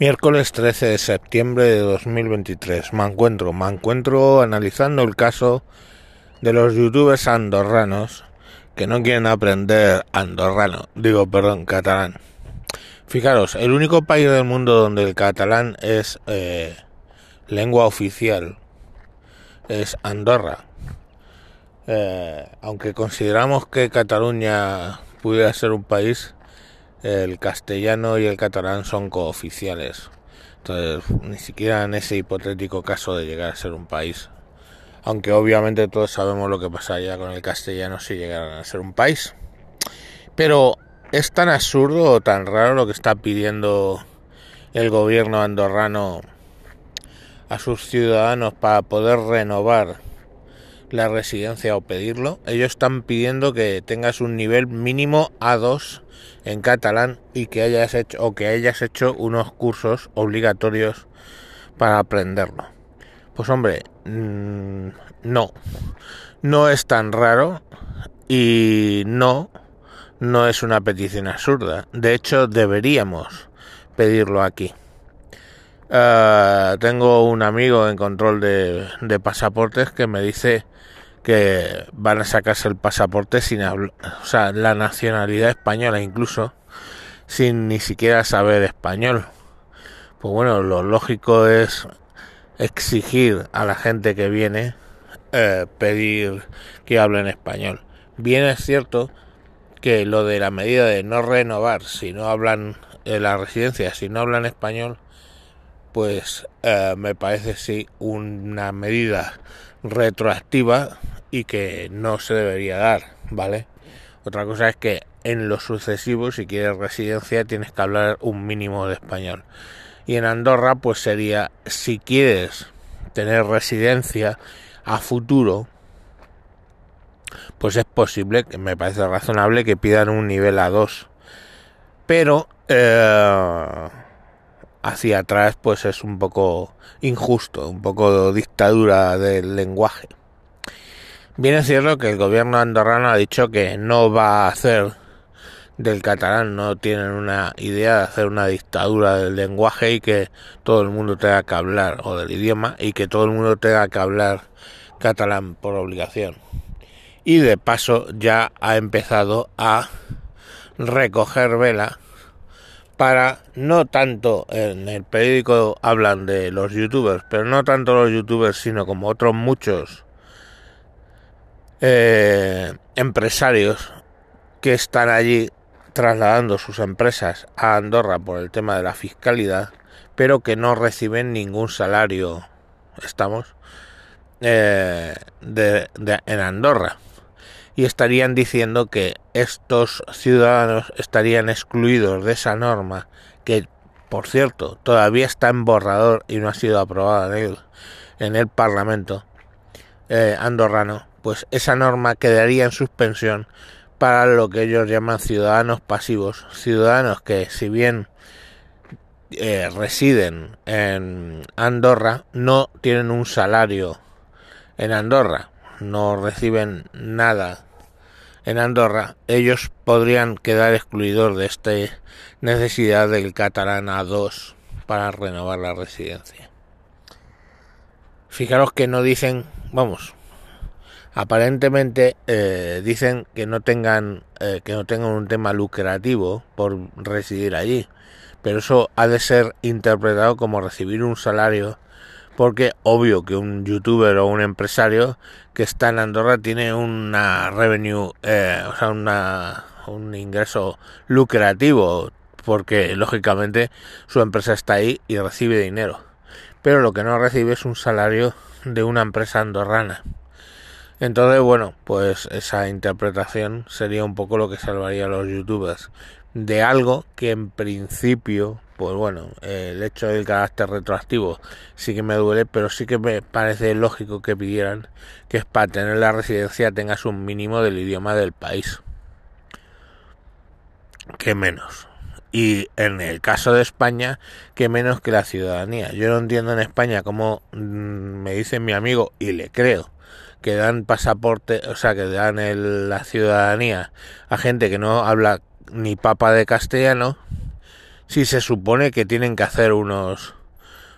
Miércoles 13 de septiembre de 2023. Me encuentro, me encuentro analizando el caso de los youtubers andorranos que no quieren aprender andorrano, digo, perdón, catalán. Fijaros, el único país del mundo donde el catalán es eh, lengua oficial es Andorra. Eh, aunque consideramos que Cataluña pudiera ser un país, el castellano y el catalán son cooficiales. Entonces, ni siquiera en ese hipotético caso de llegar a ser un país. Aunque obviamente todos sabemos lo que pasaría con el castellano si llegaran a ser un país. Pero es tan absurdo o tan raro lo que está pidiendo el gobierno andorrano a sus ciudadanos para poder renovar la residencia o pedirlo. Ellos están pidiendo que tengas un nivel mínimo A2 en catalán y que hayas hecho o que hayas hecho unos cursos obligatorios para aprenderlo. Pues hombre, mm, no, no es tan raro y no, no es una petición absurda. De hecho, deberíamos pedirlo aquí. Ah, tengo un amigo en control de, de pasaportes que me dice que van a sacarse el pasaporte sin hablar, o sea, la nacionalidad española incluso, sin ni siquiera saber español. Pues bueno, lo lógico es exigir a la gente que viene eh, pedir que hablen español. Bien es cierto que lo de la medida de no renovar si no hablan en la residencia, si no hablan español, pues eh, me parece sí una medida retroactiva y que no se debería dar, ¿vale? Otra cosa es que en lo sucesivo, si quieres residencia, tienes que hablar un mínimo de español. Y en Andorra, pues sería, si quieres tener residencia a futuro, pues es posible, que me parece razonable, que pidan un nivel A2. Pero eh, hacia atrás, pues es un poco injusto, un poco dictadura del lenguaje. Bien es cierto que el gobierno andorrano ha dicho que no va a hacer del catalán, no tienen una idea de hacer una dictadura del lenguaje y que todo el mundo tenga que hablar, o del idioma, y que todo el mundo tenga que hablar catalán por obligación. Y de paso ya ha empezado a recoger vela para no tanto en el periódico hablan de los youtubers, pero no tanto los youtubers, sino como otros muchos eh, empresarios que están allí trasladando sus empresas a Andorra por el tema de la fiscalidad, pero que no reciben ningún salario, estamos, eh, en Andorra. Y estarían diciendo que estos ciudadanos estarían excluidos de esa norma, que por cierto todavía está en borrador y no ha sido aprobada en el, en el Parlamento eh, andorrano, pues esa norma quedaría en suspensión para lo que ellos llaman ciudadanos pasivos, ciudadanos que si bien eh, residen en Andorra no tienen un salario en Andorra, no reciben nada en Andorra, ellos podrían quedar excluidos de esta necesidad del catalán A2 para renovar la residencia. Fijaros que no dicen, vamos, aparentemente eh, dicen que no tengan eh, que no tengan un tema lucrativo por residir allí pero eso ha de ser interpretado como recibir un salario porque obvio que un youtuber o un empresario que está en Andorra tiene una revenue eh, o sea una un ingreso lucrativo porque lógicamente su empresa está ahí y recibe dinero. Pero lo que no recibe es un salario de una empresa andorrana. Entonces, bueno, pues esa interpretación sería un poco lo que salvaría a los youtubers de algo que en principio, pues bueno, el hecho del carácter retroactivo sí que me duele, pero sí que me parece lógico que pidieran que para tener la residencia tengas un mínimo del idioma del país. Que menos. Y en el caso de España, que menos que la ciudadanía. Yo no entiendo en España cómo mm, me dice mi amigo, y le creo, que dan pasaporte, o sea, que dan la ciudadanía a gente que no habla ni papa de castellano, si se supone que tienen que hacer unos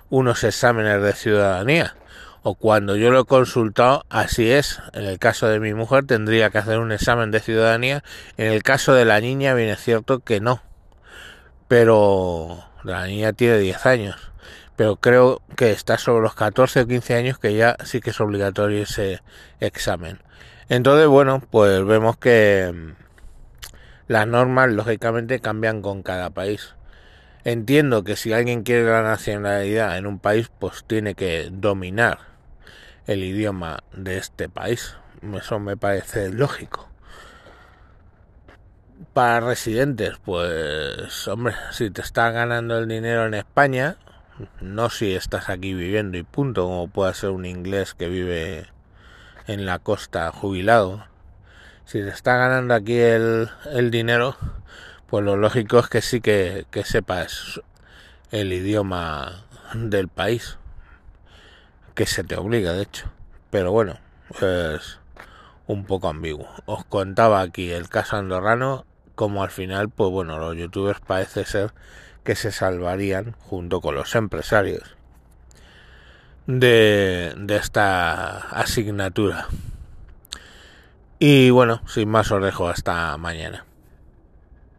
unos exámenes de ciudadanía. O cuando yo lo he consultado así es. En el caso de mi mujer tendría que hacer un examen de ciudadanía. En el caso de la niña viene cierto que no. Pero la niña tiene 10 años. Pero creo que está sobre los 14 o 15 años que ya sí que es obligatorio ese examen. Entonces bueno pues vemos que mm, las normas lógicamente cambian con cada país Entiendo que si alguien quiere la nacionalidad en un país, pues tiene que dominar el idioma de este país. Eso me parece lógico. Para residentes, pues hombre, si te estás ganando el dinero en España, no si estás aquí viviendo y punto, como puede ser un inglés que vive en la costa jubilado. Si te está ganando aquí el, el dinero, pues lo lógico es que sí que, sepas el idioma del país, que se te obliga, de hecho. Pero bueno, es un poco ambiguo. Os contaba aquí el caso andorrano, como al final, pues bueno, los youtubers parece ser que se salvarían junto con los empresarios de, de esta asignatura. Y bueno, sin más os dejo hasta mañana.